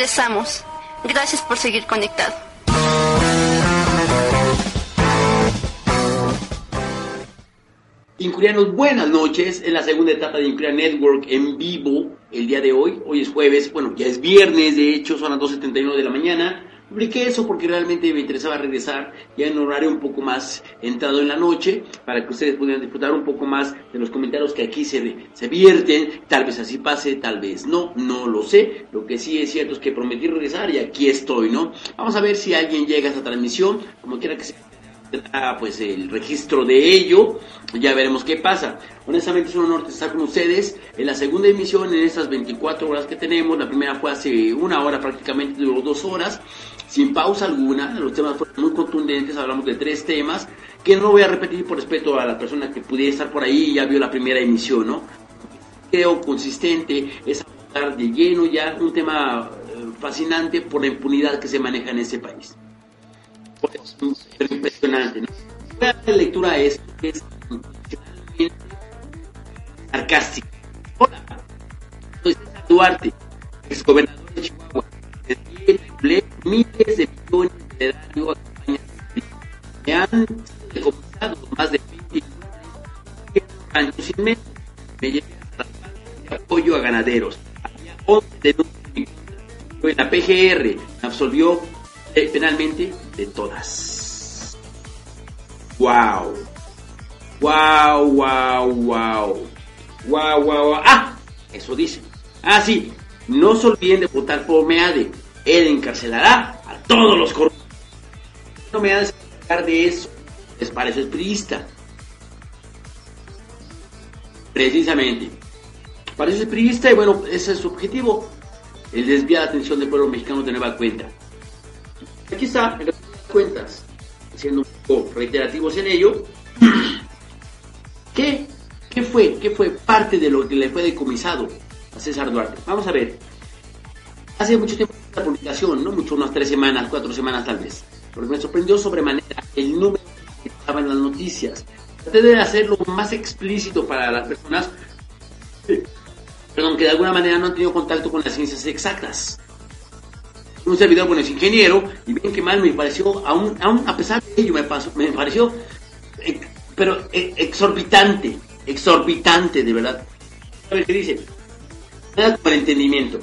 regresamos. Gracias por seguir conectado. Incurianos, buenas noches. En la segunda etapa de Incuria Network en vivo el día de hoy. Hoy es jueves, bueno, ya es viernes, de hecho, son las 2.79 de la mañana. Publiqué eso porque realmente me interesaba regresar ya en horario un poco más entrado en la noche para que ustedes pudieran disfrutar un poco más de los comentarios que aquí se, se vierten. Tal vez así pase, tal vez no, no lo sé. Lo que sí es cierto es que prometí regresar y aquí estoy, ¿no? Vamos a ver si alguien llega a esta transmisión, como quiera que sea pues el registro de ello, ya veremos qué pasa. Honestamente es un honor estar con ustedes en la segunda emisión en estas 24 horas que tenemos, la primera fue hace una hora prácticamente, duró dos horas, sin pausa alguna, los temas fueron muy contundentes, hablamos de tres temas, que no voy a repetir por respeto a la persona que pudiera estar por ahí y ya vio la primera emisión, ¿no? Creo consistente es hablar de lleno ya un tema eh, fascinante por la impunidad que se maneja en ese país impresionante. ¿no? La lectura es, es sarcástica. Hola, soy César Duarte, ex gobernador de Chihuahua. Desde miles de millones de daños me han decomisado más de 20 años sin menos. Me llevé a apoyo a ganaderos. Había 11 denuncias en la PGR, me absolvió penalmente de todas. Wow. Wow, wow, wow. Wow, wow, Ah, eso dice. Ah, sí. No se olviden de votar por Meade. Él encarcelará a todos los corruptos. No me hagas de eso. Les parece priista. Precisamente. Parece priista y bueno, ese es su objetivo. El desviar la atención del pueblo mexicano de nueva cuenta. Está, en las cuentas, siendo un poco reiterativos en ello, ¿qué, ¿qué fue? ¿Qué fue parte de lo que le fue decomisado a César Duarte? Vamos a ver. Hace mucho tiempo la publicación, no mucho, unas tres semanas, cuatro semanas tal vez, porque me sorprendió sobremanera el número que estaba en las noticias. Traté de hacerlo más explícito para las personas perdón, que de alguna manera no han tenido contacto con las ciencias exactas un servidor, bueno, es ingeniero, y bien que mal me pareció, aún, aún a pesar de ello, me, pasó, me pareció, eh, pero eh, exorbitante, exorbitante, de verdad. A qué dice. Nada para entendimiento.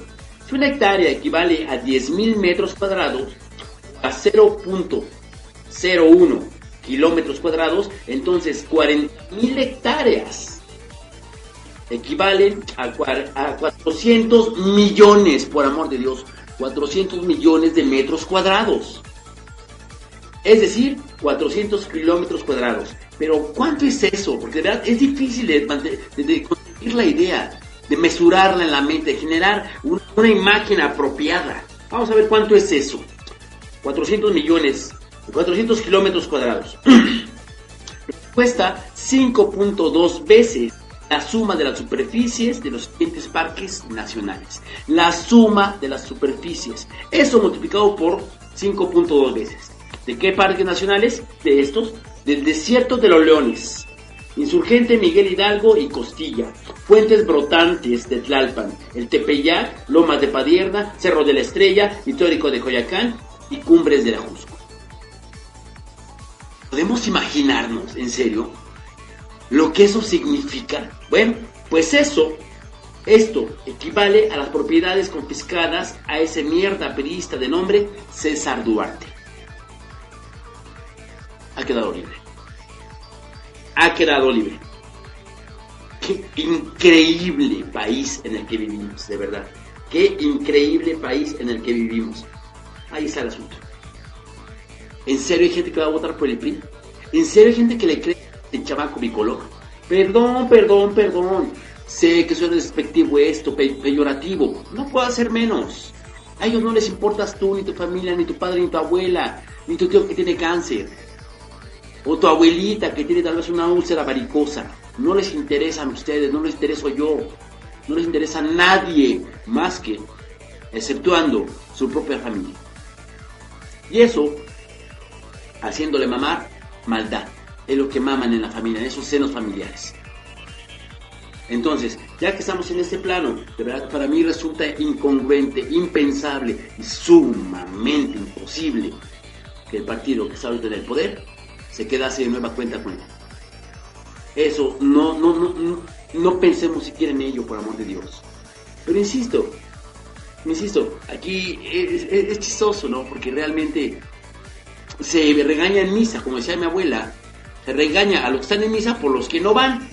Si una hectárea equivale a 10.000 metros cuadrados, a 0.01 kilómetros cuadrados, entonces 40.000 hectáreas equivalen a, a 400 millones, por amor de Dios, 400 millones de metros cuadrados. Es decir, 400 kilómetros cuadrados. Pero ¿cuánto es eso? Porque de verdad es difícil de, conseguir la idea, de mesurarla en la mente, de generar una, una imagen apropiada. Vamos a ver cuánto es eso. 400 millones, 400 kilómetros cuadrados. Cuesta 5.2 veces la suma de las superficies de los siguientes parques nacionales. La suma de las superficies. Eso multiplicado por 5.2 veces. ¿De qué parques nacionales? De estos. Del desierto de los leones. Insurgente Miguel Hidalgo y Costilla. Fuentes brotantes de Tlalpan. El Tepeyac, Lomas de Padierna, Cerro de la Estrella, Histórico de Coyacán y Cumbres de la Jusco. ¿Podemos imaginarnos, en serio, lo que eso significa. Bueno, pues eso, esto equivale a las propiedades confiscadas a ese mierda periodista de nombre César Duarte. Ha quedado libre. Ha quedado libre. Qué increíble país en el que vivimos, de verdad. Qué increíble país en el que vivimos. Ahí está el asunto. ¿En serio hay gente que va a votar por el PRI? ¿En serio hay gente que le cree el chamaco bicolor. Perdón, perdón, perdón. Sé que suena despectivo esto, peyorativo. No puedo hacer menos. A ellos no les importas tú, ni tu familia, ni tu padre, ni tu abuela, ni tu tío que tiene cáncer. O tu abuelita que tiene tal vez una úlcera varicosa. No les interesan ustedes, no les intereso yo. No les interesa a nadie más que, exceptuando su propia familia. Y eso, haciéndole mamar maldad es lo que maman en la familia, en esos senos familiares. Entonces, ya que estamos en este plano, de verdad para mí resulta incongruente, impensable y sumamente imposible que el partido que está ahorita en el poder se quedase de nueva cuenta con él. Eso, no, no, no, no, pensemos siquiera en ello, por amor de Dios. Pero insisto, insisto, aquí es, es chistoso, ¿no? Porque realmente se regaña en misa, como decía mi abuela, regaña a los que están en misa por los que no van.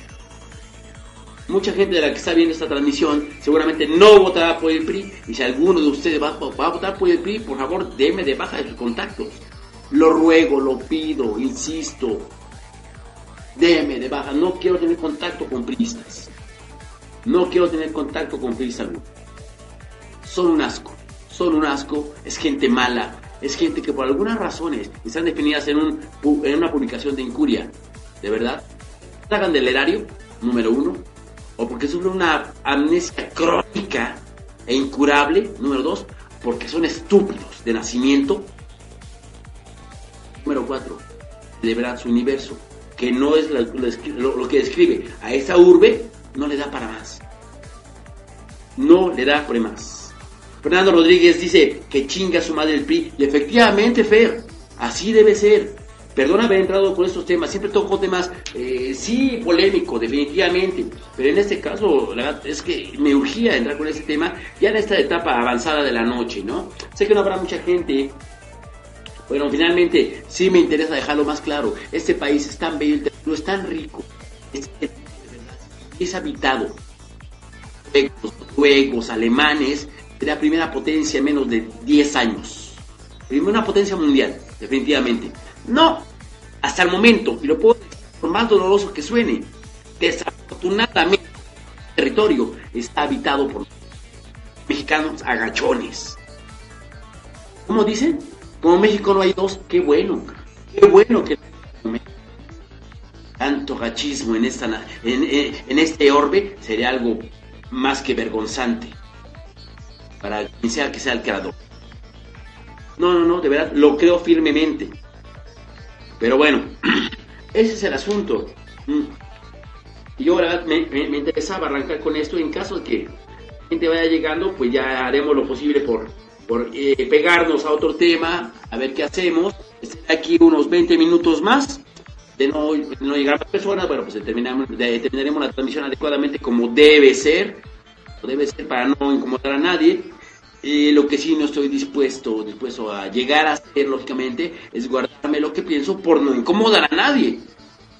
Mucha gente de la que está viendo esta transmisión seguramente no votará por el PRI. Y si alguno de ustedes va, a votar por el PRI, por favor, déme de baja de sus contactos. Lo ruego, lo pido, insisto. Déme de baja. No quiero tener contacto con priistas. No quiero tener contacto con priistas. Son un asco. Son un asco. Es gente mala es gente que por algunas razones están definidas en, un, en una publicación de incuria, de verdad, sacan del erario, número uno, o porque sufren una amnesia crónica e incurable, número dos, porque son estúpidos de nacimiento, número cuatro, verdad su universo, que no es lo, lo que describe a esa urbe, no le da para más. No le da para más. Fernando Rodríguez dice que chinga su madre el PRI. Y efectivamente, Fer, así debe ser. Perdona haber entrado con estos temas, siempre toco temas, eh, sí, polémico, definitivamente, pero en este caso es que me urgía entrar con ese tema ya en esta etapa avanzada de la noche, ¿no? Sé que no habrá mucha gente, bueno, finalmente sí me interesa dejarlo más claro, este país es tan bello, es tan rico, es, es habitado, juegos alemanes, la primera potencia en menos de 10 años. Primera potencia mundial, definitivamente. No, hasta el momento, y lo puedo decir por más doloroso que suene, desafortunadamente el territorio está habitado por mexicanos agachones. ¿Cómo dicen? Como México no hay dos, qué bueno, qué bueno que tanto gachismo en, esta, en, en este orbe sería algo más que vergonzante para quien sea que sea el creador. No, no, no, de verdad, lo creo firmemente. Pero bueno, ese es el asunto. Mm. Y yo, la verdad, me, interesaba arrancar con esto. En caso de que la gente vaya llegando, pues ya haremos lo posible por, por eh, pegarnos a otro tema, a ver qué hacemos. aquí unos 20 minutos más. De no, no llegar a personas, bueno, pues terminamos, terminaremos la transmisión adecuadamente como debe ser. Debe ser para no incomodar a nadie. Eh, lo que sí no estoy dispuesto, dispuesto a llegar a hacer, lógicamente, es guardarme lo que pienso por no incomodar a nadie.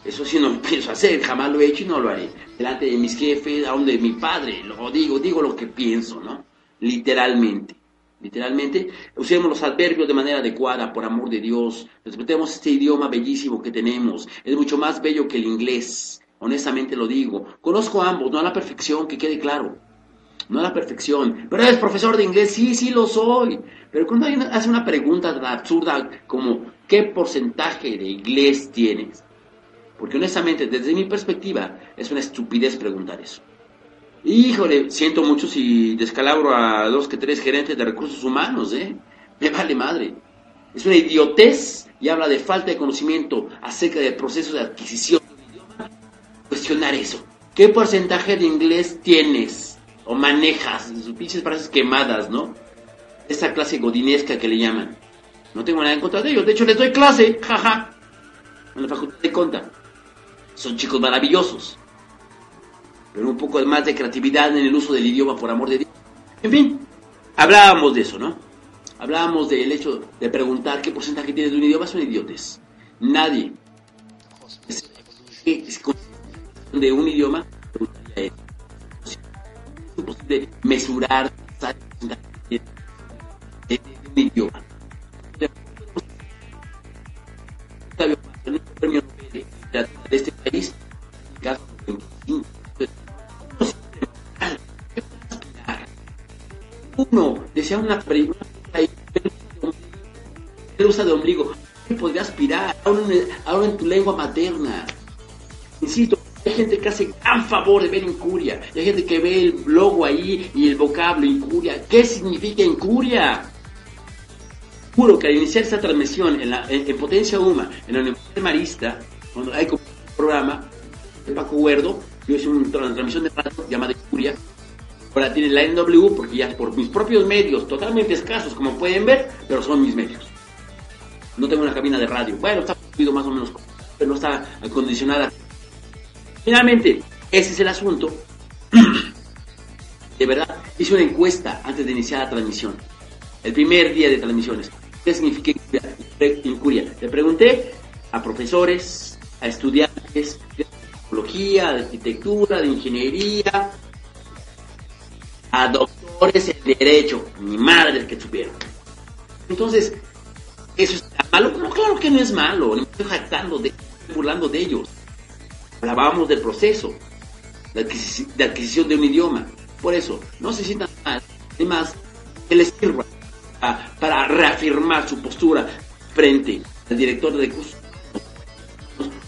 Eso sí no lo pienso hacer, jamás lo he hecho y no lo haré. Delante de mis jefes, aún de mi padre, lo digo, digo lo que pienso, ¿no? Literalmente. Literalmente, usemos los adverbios de manera adecuada, por amor de Dios. Respetemos este idioma bellísimo que tenemos. Es mucho más bello que el inglés. Honestamente lo digo. Conozco ambos, no a la perfección, que quede claro no a la perfección. Pero eres profesor de inglés, sí, sí lo soy. Pero cuando alguien hace una pregunta absurda como ¿qué porcentaje de inglés tienes? Porque honestamente, desde mi perspectiva, es una estupidez preguntar eso. Híjole, siento mucho si descalabro a dos que tres gerentes de recursos humanos, ¿eh? Me vale madre. Es una idiotez y habla de falta de conocimiento acerca del proceso de adquisición de idioma. Cuestionar eso. ¿Qué porcentaje de inglés tienes? O manejas, sus pinches frases quemadas, ¿no? Esa clase godinesca que le llaman. No tengo nada en contra de ellos, de hecho les doy clase, jaja, en la facultad de conta. Son chicos maravillosos, pero un poco más de creatividad en el uso del idioma, por amor de Dios. En fin, hablábamos de eso, ¿no? Hablábamos del hecho de preguntar qué porcentaje tienes de un idioma, son idiotes. Nadie de un idioma de mesurar de, de un idioma. de este país, caso 25. Uno desea una y usa de ombligo. ¿Qué podría aspirar? Ahora en tu lengua materna. Insisto, hay gente que hace gran favor de ver incuria. hay gente que ve el logo ahí y el vocablo incuria. ¿Qué significa incuria? Juro que al iniciar esta transmisión en, Potencia Uma, en la Universidad Marista, cuando hay un programa de Paco Huerdo, yo hice una transmisión de radio llamada Incuria. Ahora tiene la NW porque ya por mis propios medios, totalmente escasos como pueden ver, pero son mis medios. No tengo una cabina de radio. Bueno, está más o menos, pero no está acondicionada. Finalmente, ese es el asunto. de verdad, hice una encuesta antes de iniciar la transmisión. El primer día de transmisiones. ¿Qué significa incuria? Le pregunté a profesores, a estudiantes de psicología, de arquitectura, de ingeniería, a doctores en derecho, mi madre que supieron. Entonces, ¿eso es malo? No, claro que no es malo, no estoy jactando, de, burlando de ellos. Hablábamos del proceso de adquisición, de un idioma. Por eso, no se sientan mal. Además, que les sirva para reafirmar su postura frente al director de curso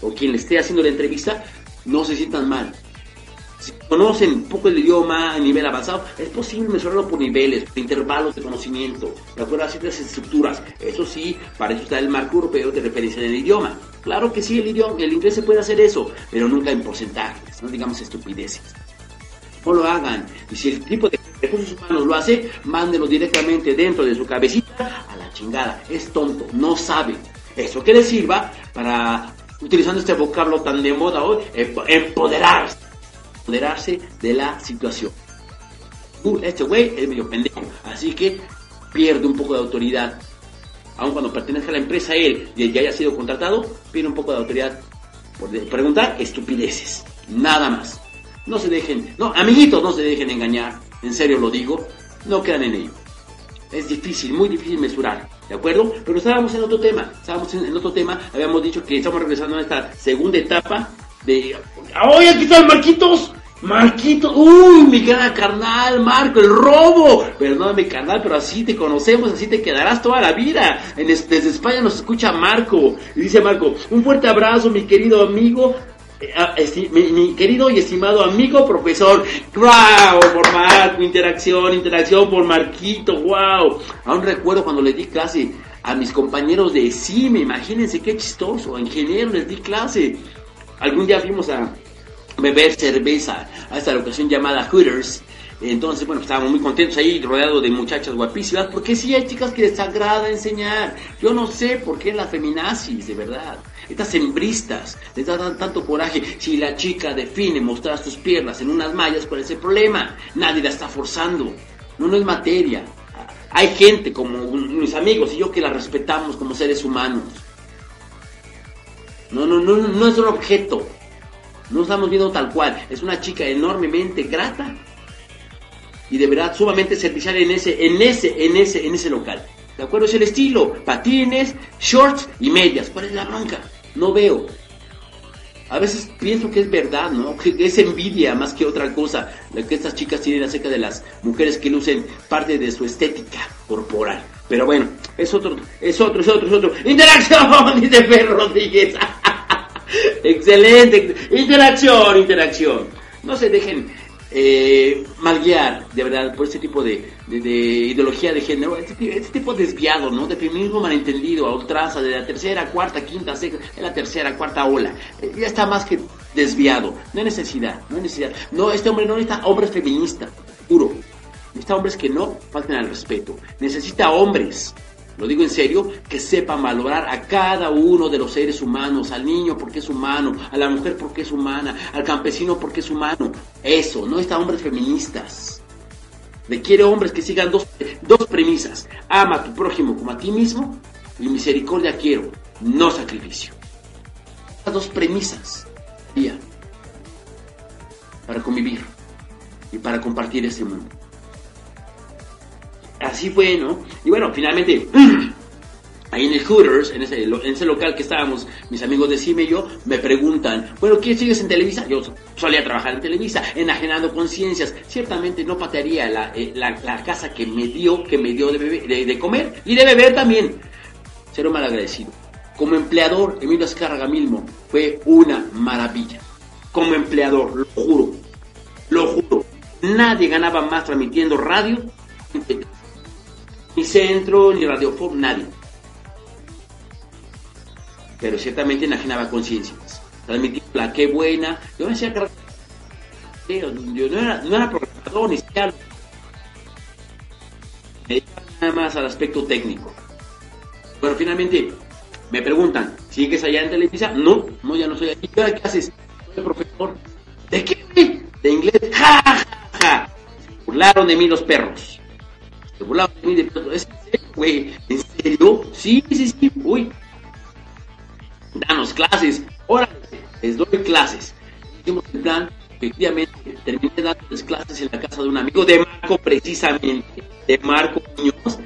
o quien le esté haciendo la entrevista, no se sientan mal. Si conocen un poco el idioma a nivel avanzado, es posible mejorarlo por niveles, por intervalos de conocimiento, de acuerdo a ciertas estructuras. Eso sí, para eso está el marco europeo de referencia del idioma. Claro que sí, el idioma, el inglés se puede hacer eso, pero nunca en porcentajes, no digamos estupideces. No lo hagan. Y si el tipo de recursos humanos lo hace, mándenlo directamente dentro de su cabecita a la chingada. Es tonto, no sabe. Eso que le sirva para, utilizando este vocablo tan de moda hoy, empoderarse. Empoderarse de la situación. Uh, este güey es medio pendejo, así que pierde un poco de autoridad. Aun cuando pertenezca a la empresa él y ya haya sido contratado, pierde un poco de autoridad por preguntar estupideces. Nada más. No se dejen, no, amiguitos, no se dejen engañar. En serio lo digo, no quedan en ello. Es difícil, muy difícil mesurar, ¿de acuerdo? Pero estábamos en otro tema, estábamos en, otro tema, habíamos dicho que estamos regresando a esta segunda etapa de... ¡Ay, aquí están Marquitos! Marquitos, uy, mi gran carnal, Marco, el robo. Perdóname, carnal, pero así te conocemos, así te quedarás toda la vida. En desde España nos escucha Marco. Y dice Marco, un fuerte abrazo, mi querido amigo. Eh, ah, mi, querido y estimado amigo profesor, wow, por Marco, interacción, interacción por Marquito, wow. Aún recuerdo cuando le di clase a mis compañeros de CIME, imagínense qué chistoso, ingeniero les di clase. Algún día fuimos a beber cerveza a esta locación llamada Hooters. Entonces, bueno, estábamos muy contentos ahí, rodeados de muchachas guapísimas, porque sí hay chicas que les agrada enseñar. Yo no sé por qué la feminazis, de verdad. Estas hembristas les dan tanto coraje. Si la chica define mostrar sus piernas en unas mallas, ¿cuál es el problema? Nadie la está forzando. No, no es materia. Hay gente como mis amigos y yo que la respetamos como seres humanos. No, no, no, no es un objeto. No estamos viendo tal cual. Es una chica enormemente grata y de verdad sumamente servicial en ese, en ese, en ese, en ese local. ¿De acuerdo? Es el estilo. Patines, shorts y medias. ¿Cuál es la bronca? No veo. A veces pienso que es verdad, ¿no? Que es envidia más que otra cosa la que estas chicas tienen acerca de las mujeres que lucen parte de su estética corporal. Pero bueno, es otro, es otro, es otro, es otro. ¡Interacción! Dice Fer Rodríguez. Excelente. Interacción, interacción. No se dejen eh, malguiar, de verdad, por este tipo de, ideología de género, este, este, tipo desviado, ¿no? De feminismo malentendido, a ultranza, de la tercera, cuarta, quinta, sexta, de la tercera, cuarta ola. Eh, ya está más que desviado. No hay necesidad, no hay necesidad. No, este hombre no necesita hombres feministas, puro. Necesita hombres que no falten al respeto. Necesita hombres lo digo en serio, que sepan valorar a cada uno de los seres humanos, al niño porque es humano, a la mujer porque es humana, al campesino porque es humano. Eso, no está hombres feministas. Requiere hombres que sigan dos, dos premisas. Ama a tu prójimo como a ti mismo y misericordia quiero, no sacrificio. Estas dos premisas para convivir y para compartir este mundo así fue, ¿no? Y bueno, finalmente, ahí en el Hooters, en ese, local que estábamos, mis amigos de Cime y yo, me preguntan, bueno, ¿qué sigues en Televisa? Yo solía trabajar en Televisa, enajenando conciencias. Ciertamente no patearía la, eh, la, casa que me dio, que me dio de, comer y de beber también. Ser un mal agradecido. Como empleador, Emilio Azcárraga Milmo fue una maravilla. Como empleador, lo juro. Lo juro. Nadie ganaba más transmitiendo radio ni centro, ni radiofob, nadie. Pero ciertamente enajenaba conciencias. Transmitía la qué buena. Yo decía no era, no era programador, ni siquiera. Me dedicaba nada más al aspecto técnico. Bueno, finalmente me preguntan, ¿sigues allá en Televisa? No, no, ya no soy aquí. ¿Qué haces? Soy profesor. ¿De qué? De inglés. ¡Ja, ja, ja! Burlaron de mí los perros. Se. ¿En serio? Sí, sí, sí. Uy. Danos clases. Órale, les doy clases. Hicimos el plan. Efectivamente, terminé dándoles clases en la casa de un amigo de Marco, precisamente. De Marco Muñoz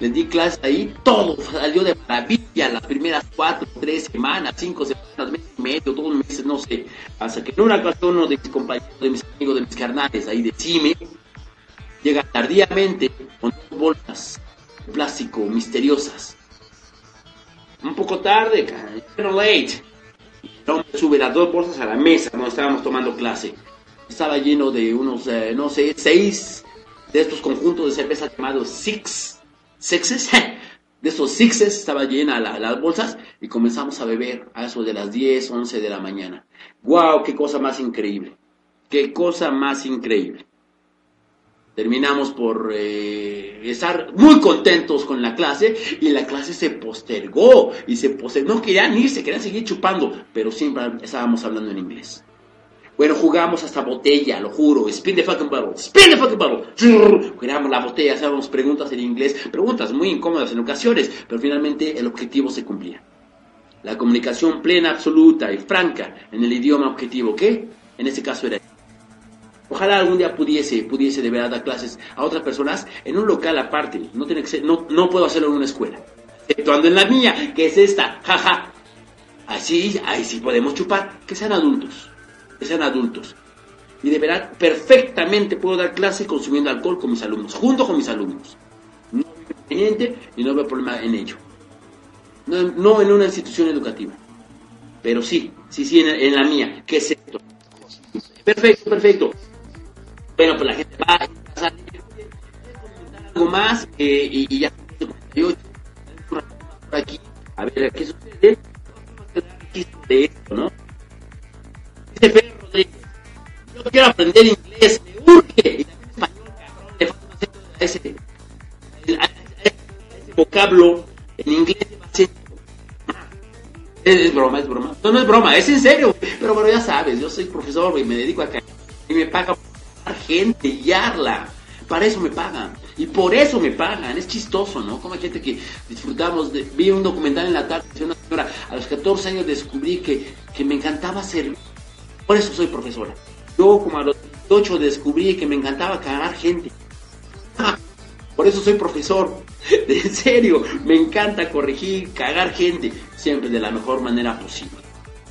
les di clases ahí, todo salió de maravilla las primeras cuatro, tres semanas, cinco semanas, mes y medio, dos meses, no sé. Hasta que en una ocasión uno de mis compañeros, de mis amigos, de mis carnales ahí de CIME, llega tardíamente con dos bolsas de plástico misteriosas. Un poco tarde, pero late. El hombre sube las dos bolsas a la mesa cuando estábamos tomando clase. Estaba lleno de unos, eh, no sé, seis de estos conjuntos de cerveza llamados Six sixes, de esos sixes estaba llena las bolsas y comenzamos a beber a eso de las 10, 11 de la mañana. ¡Wow! ¡Qué cosa más increíble! ¡Qué cosa más increíble! Terminamos por eh, estar muy contentos con la clase y la clase se postergó y se postergó. No querían irse, querían seguir chupando, pero siempre estábamos hablando en inglés. Bueno, jugamos hasta botella, lo juro. Spin the fucking bottle. Spin the fucking bottle. Jugamos la botella, hacíamos preguntas en inglés. Preguntas muy incómodas en ocasiones, pero finalmente el objetivo se cumplía. La comunicación plena, absoluta y franca en el idioma objetivo, que en este caso era. Ojalá algún día pudiese, pudiese de verdad dar clases a otras personas en un local aparte. No tiene que ser, no, no puedo hacerlo en una escuela. Exceptuando en la mía, que es esta, jaja. Así, ahí sí podemos chupar, que sean adultos que sean adultos. Y de verdad, perfectamente puedo dar clase consumiendo alcohol con mis alumnos, junto con mis alumnos. No inconveniente y no veo problema en ello. No, en una institución educativa. Pero sí, sí, sí, en, la mía. ¿Qué es esto? Perfecto, perfecto. Bueno, pues la gente va a pasar algo más eh, y, y, ya por aquí. A ver, ¿qué sucede? De esto, ¿no? yo quiero aprender inglés, me urge, y español, cabrón, le falta ese, ese vocablo en inglés es, broma, es broma. No, no es broma, es en serio. Pero bueno, ya sabes, yo soy profesor y me dedico a y me pagan por gente, guiarla. Para eso me pagan. Y por eso me pagan. Es chistoso, ¿no? Como hay gente que disfrutamos de... Vi un documental en la tarde de una señora. A los 14 años descubrí que, que me encantaba ser por eso soy profesora. Yo como a los 8 descubrí que me encantaba cagar gente. Por eso soy profesor. En serio, me encanta corregir, cagar gente, siempre de la mejor manera posible.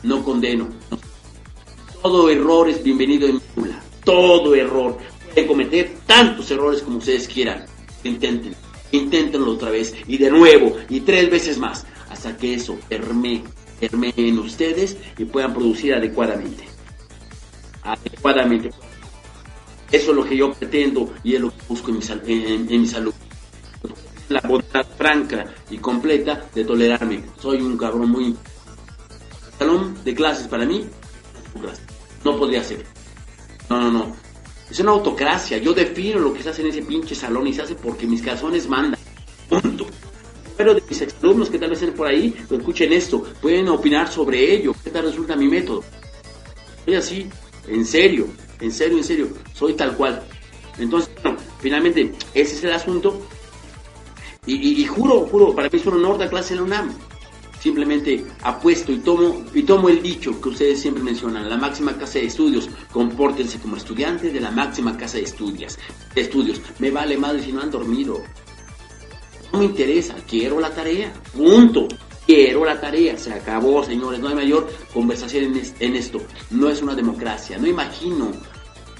No condeno. Todo error es bienvenido en mi Todo error. Pueden cometer tantos errores como ustedes quieran. Intenten. Inténtenlo otra vez. Y de nuevo. Y tres veces más. Hasta que eso permee, en ustedes y puedan producir adecuadamente adecuadamente. Eso es lo que yo pretendo y es lo que busco en mi, en, salud. La bondad franca y completa de tolerarme. Soy un cabrón muy... Salón de clases para mí, no podría ser. No, no, no. Es una autocracia. Yo defino lo que se hace en ese pinche salón y se hace porque mis calzones mandan. Punto. Pero de mis exalumnos que tal vez estén por ahí, lo escuchen esto, pueden opinar sobre ello. ¿Qué tal resulta mi método? Soy así, en serio, en serio, en serio, soy tal cual. Entonces, bueno, finalmente, ese es el asunto. Y, juro, juro, para mí es un honor dar clase en la UNAM. Simplemente apuesto y tomo, y tomo el dicho que ustedes siempre mencionan, la máxima casa de estudios, compórtense como estudiantes de la máxima casa de estudios. estudios. Me vale madre si no han dormido. No me interesa, quiero la tarea. Punto. Quiero la tarea, se acabó, señores, no hay mayor conversación en, esto. No es una democracia, no imagino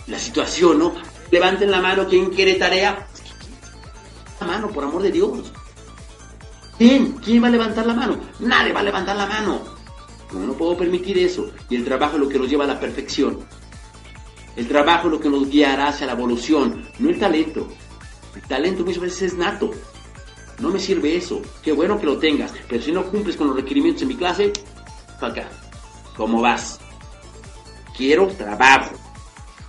la situación, ¿no? Levanten la mano, ¿quién quiere tarea? La mano, por amor de Dios. ¿Quién? ¿Quién va a levantar la mano? Nadie va a levantar la mano. No, puedo permitir eso. Y el trabajo es lo que nos lleva a la perfección. El trabajo es lo que nos guiará hacia la evolución, no el talento. El talento muchas veces es nato. No me sirve eso. Qué bueno que lo tengas. Pero si no cumples con los requerimientos en mi clase, acá. ¿Cómo vas? Quiero trabajo.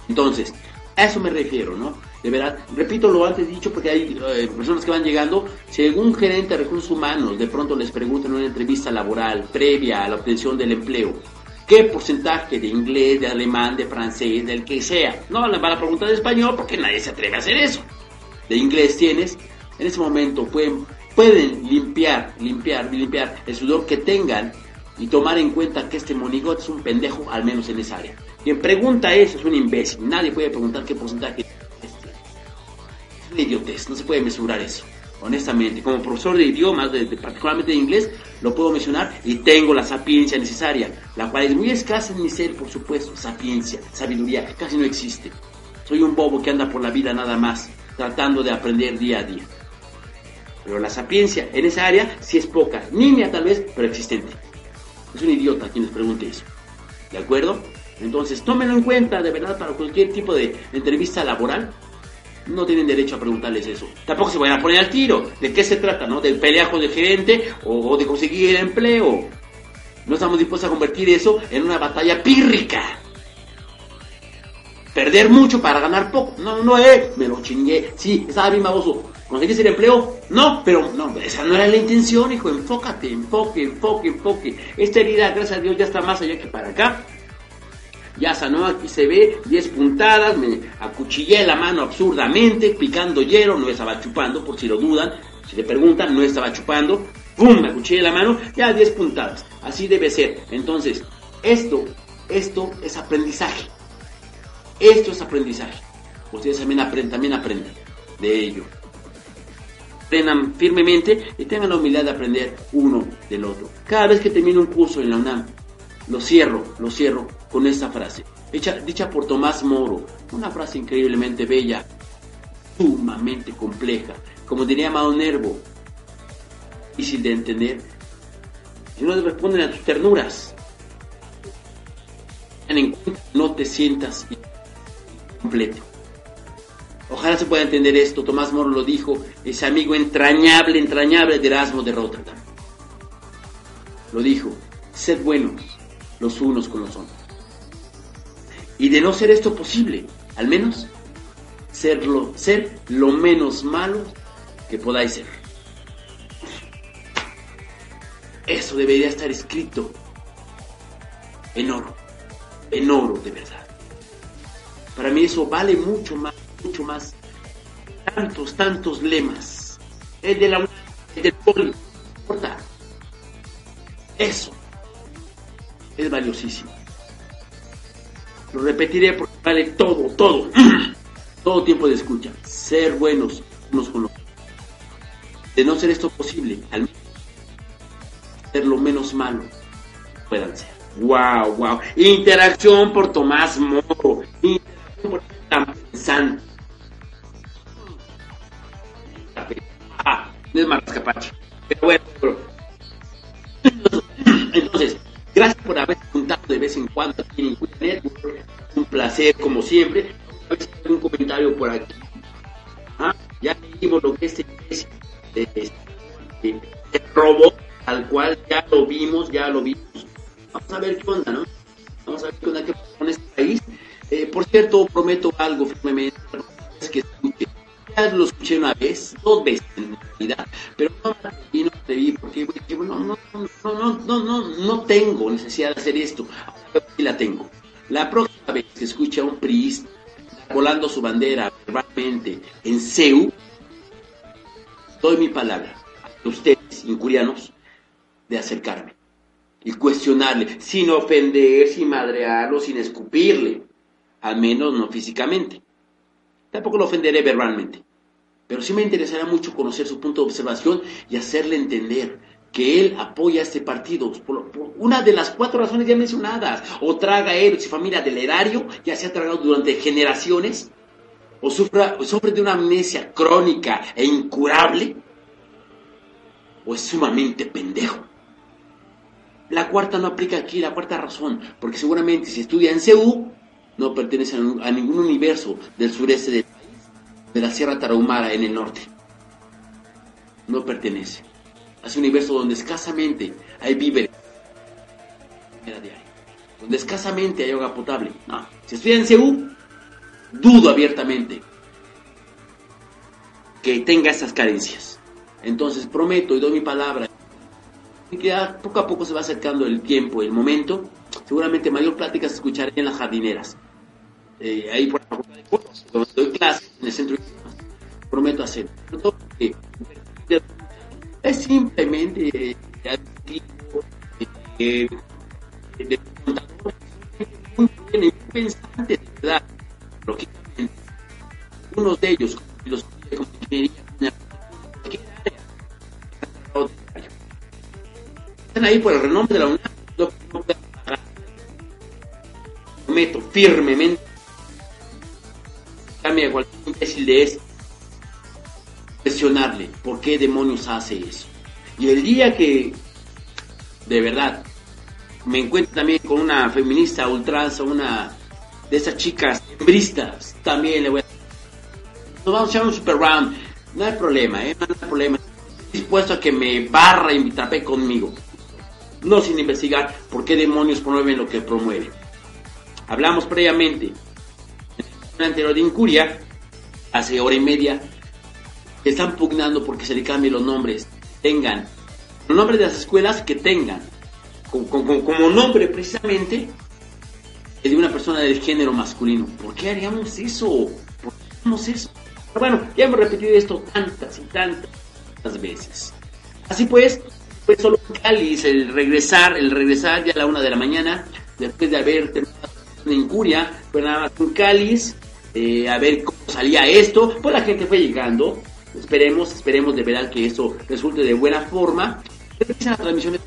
Entonces, a eso me refiero, ¿no? De verdad, repito lo antes dicho porque hay eh, personas que van llegando, si algún gerente de recursos humanos de pronto les pregunta en una entrevista laboral previa a la obtención del empleo, ¿qué porcentaje de inglés, de alemán, de francés, del que sea? No le van a preguntar de español porque nadie se atreve a hacer eso. De inglés tienes, en ese momento pueden, pueden limpiar, limpiar, limpiar el sudor que tengan y tomar en cuenta que este monigote es un pendejo, al menos en esa área. Quien pregunta eso es un imbécil. Nadie puede preguntar qué porcentaje una idiotez, no se puede mesurar eso. Honestamente, como profesor de idiomas, de, de- particularmente de inglés, lo puedo mencionar y tengo la sapiencia necesaria, la cual es muy escasa en mi ser, por supuesto. Sapiencia, sabiduría, casi no existe. Soy un bobo que anda por la vida nada más, tratando de aprender día a día. Pero la sapiencia en esa área sí es poca, nimia tal vez, pero existente. Es un idiota quien les pregunte eso. ¿De acuerdo? Entonces, tómenlo en cuenta, de verdad, para cualquier tipo de entrevista laboral. No tienen derecho a preguntarles eso. Tampoco se vayan a poner al tiro. ¿De qué se trata, no? ¿Del peleajo del gerente o, o de conseguir el empleo? No estamos dispuestos a convertir eso en una batalla pírrica. Perder mucho para ganar poco. No, no, eh, me lo chingué. Sí, estaba bien baboso. ¿Conseguiste el empleo? No, pero no, esa no era la intención, hijo. Enfócate, enfoque, enfoque, enfoque. Esta herida, gracias a Dios, ya está más allá que para acá. Ya sanó, aquí se ve 10 puntadas, me acuchillé la mano absurdamente, picando hielo, no estaba chupando, por si lo dudan, si le preguntan, no estaba chupando, ¡pum! Me acuchillé la mano, ya 10 puntadas, así debe ser. Entonces, esto, esto es aprendizaje, esto es aprendizaje. Ustedes también aprenden, también aprenden de ello. Aprendan firmemente y tengan la humildad de aprender uno del otro. Cada vez que termino un curso en la UNAM, lo cierro, lo cierro con esta frase, dicha por Tomás Moro, una frase increíblemente bella, sumamente compleja, como diría Mao Nervo, difícil de entender, y no responden a tus ternuras. En cuenta, no te sientas completo. Ojalá se pueda entender esto, Tomás Moro lo dijo, ese amigo entrañable, entrañable de Erasmo de Rotterdam. Lo dijo, sed buenos los unos con los otros. Y de no ser esto posible, al menos serlo, ser lo menos malo que podáis ser. Eso debería estar escrito en oro, en oro de verdad. Para mí eso vale mucho más, mucho más. Tantos, tantos lemas. El de la el del poli, importa. Eso es valiosísimo. Lo repetiré porque vale todo, todo, todo tiempo de escucha. Ser buenos unos con los otros. De no ser esto posible, al menos ser lo menos malo que puedan ser. Wow, wow. Interacción por Tomás Moro. Interacción por tan pensante. Ah, no es Marrascapache. Pero bueno. Entonces, gracias por haber juntado de vez en cuando aquí en Incuya Network. Un placer, como siempre. A ver si hay algún comentario por aquí. Ah, Ya leímos lo que este es este, robot, al cual ya lo vimos, ya lo vimos. Vamos a ver qué onda, ¿no? Vamos a ver qué onda qué pasa con este país. Eh, por cierto, prometo algo firmemente. Es que escuche. Ya lo escuché una vez, dos veces en realidad, pero no porque no, no, no, no, no, no, tengo necesidad de hacer esto. Sí la tengo. La próxima vez que escuche a un priista volando su bandera verbalmente en CEU, doy mi palabra a ustedes, incurianos, de acercarme y cuestionarle, sin ofender, sin madrearlo, sin escupirle, al menos no físicamente. Tampoco lo ofenderé verbalmente, pero sí me interesará mucho conocer su punto de observación y hacerle entender que él apoya a este partido por, una de las cuatro razones ya mencionadas, o traga él su familia del erario, ya se ha tragado durante generaciones, o sufra, sufre de una amnesia crónica e incurable, o es sumamente pendejo. La cuarta no aplica aquí, la cuarta razón, porque seguramente si estudia en CEU, no pertenece a, ningún universo del sureste país, de la Sierra Tarahumara en el norte. No pertenece. A ese universo donde escasamente hay víveres, donde escasamente hay agua potable. No, si estudia en CEU, dudo abiertamente que tenga esas carencias. Entonces prometo y doy mi palabra que poco a poco se va acercando el tiempo, el momento. Seguramente mayor plática se escuchará en las jardineras. Eh, ahí por donde doy clases en el centro prometo hacer. Es simplemente eh, eh, de muy muy pensantes, de verdad. Unos de ellos, los como ingeniería, están ahí por el renombre de la UNAM, prometo firmemente cambia cualquier imbécil de eso cuestionarle por qué demonios hace eso. Y el día que de verdad me encuentro también con una feminista ultranza, una de esas chicas bristas, también le voy a... Nos vamos a echar un super round, no hay problema, ¿eh? no hay problema. Estoy dispuesto a que me barra y me trape conmigo. No sin investigar por qué demonios promueven lo que promueven. Hablamos previamente en el anterior de Incuria, hace hora y media, están pugnando porque se le cambien los nombres. Tengan los nombres de las escuelas que tengan como, nombre precisamente de una persona del género masculino. ¿Por qué haríamos eso? ¿Por qué haríamos eso? bueno, ya hemos repetido esto tantas y tantas veces. Así pues, fue solo un cáliz el regresar, el regresar ya a la una de la mañana, después de haber terminado una incuria, fue nada más un cáliz, eh, a ver cómo salía esto, pues la gente fue llegando, Esperemos, esperemos de verdad que eso resulte de buena forma. La transmisión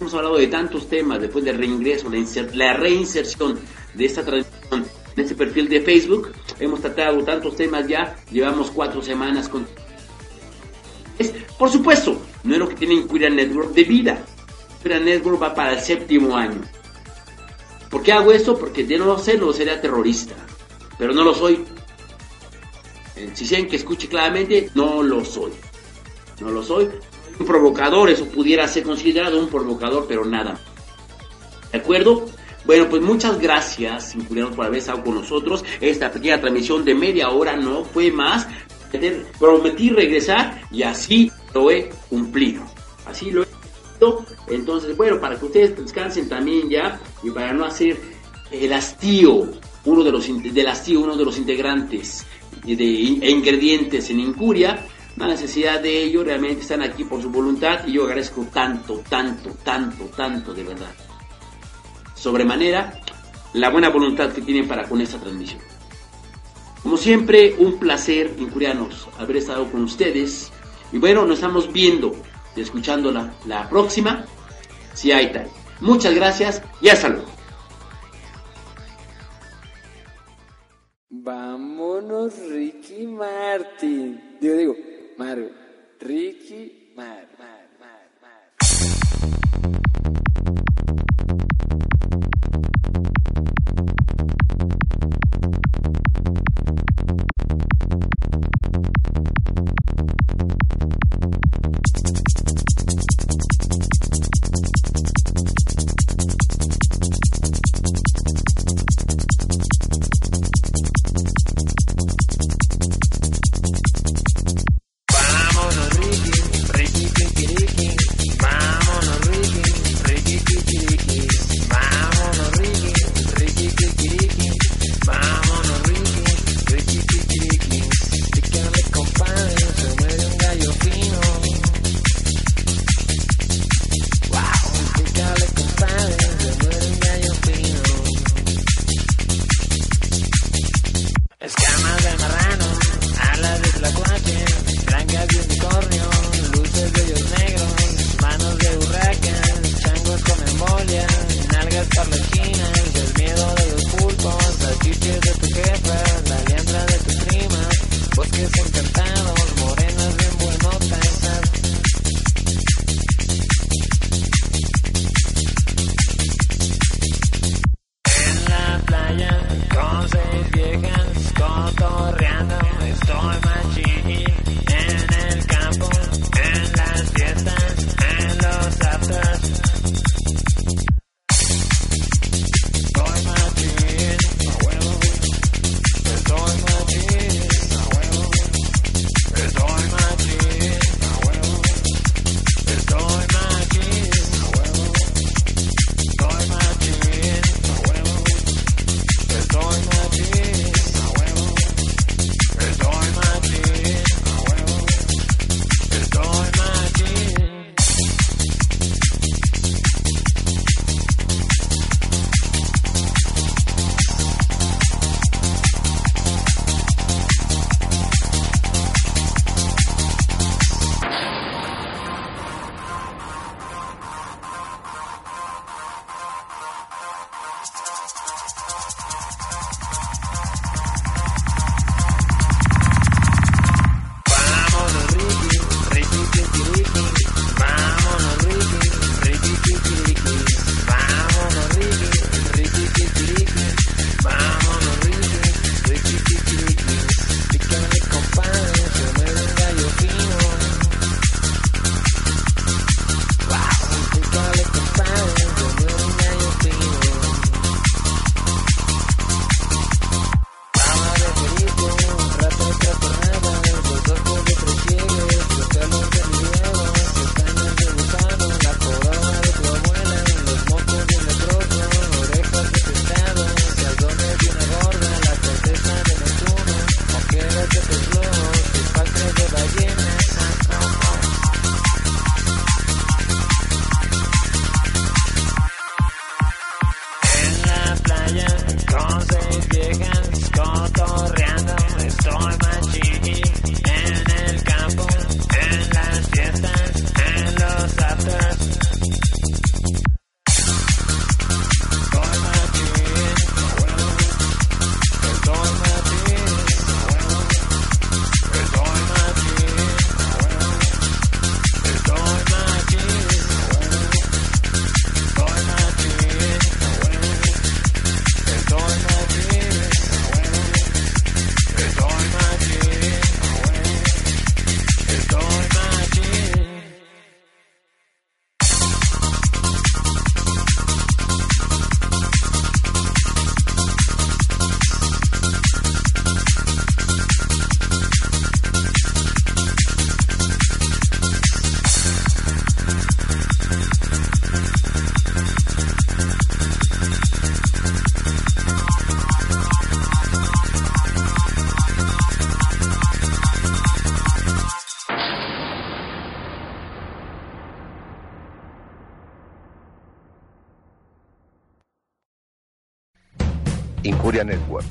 hemos hablado de tantos temas después del reingreso, la, reinserción de esta transmisión en este perfil de Facebook. Hemos tratado tantos temas ya, llevamos cuatro semanas con... por supuesto, no es lo que tiene Inquiria Network de vida. Inquiria Network va para el séptimo año. ¿Por qué hago esto? Porque de no lo sé, no sería terrorista. Pero no lo soy. Eh, si quieren que escuche claramente, no lo soy. No lo soy. Un provocador, eso pudiera ser considerado un provocador, pero nada. ¿De acuerdo? Bueno, pues muchas gracias, incluyendo por haber estado con nosotros. Esta pequeña transmisión de media hora no fue más. Prometí regresar y así lo he cumplido. Así lo he cumplido. Entonces, bueno, para que ustedes descansen también ya y para no hacer el hastío, uno de los, del hastío, uno de los integrantes de ingredientes en Incuria, la necesidad de ello, realmente están aquí por su voluntad y yo agradezco tanto, tanto, tanto, tanto de verdad. Sobremanera, la buena voluntad que tienen para con esta transmisión. Como siempre, un placer, incurianos, haber estado con ustedes. Y bueno, nos estamos viendo y escuchando la, la próxima, si hay tal. Muchas gracias y hasta luego. Vámonos, Ricky Martin. Digo, digo, Mario. Ricky Martin. Incuria Network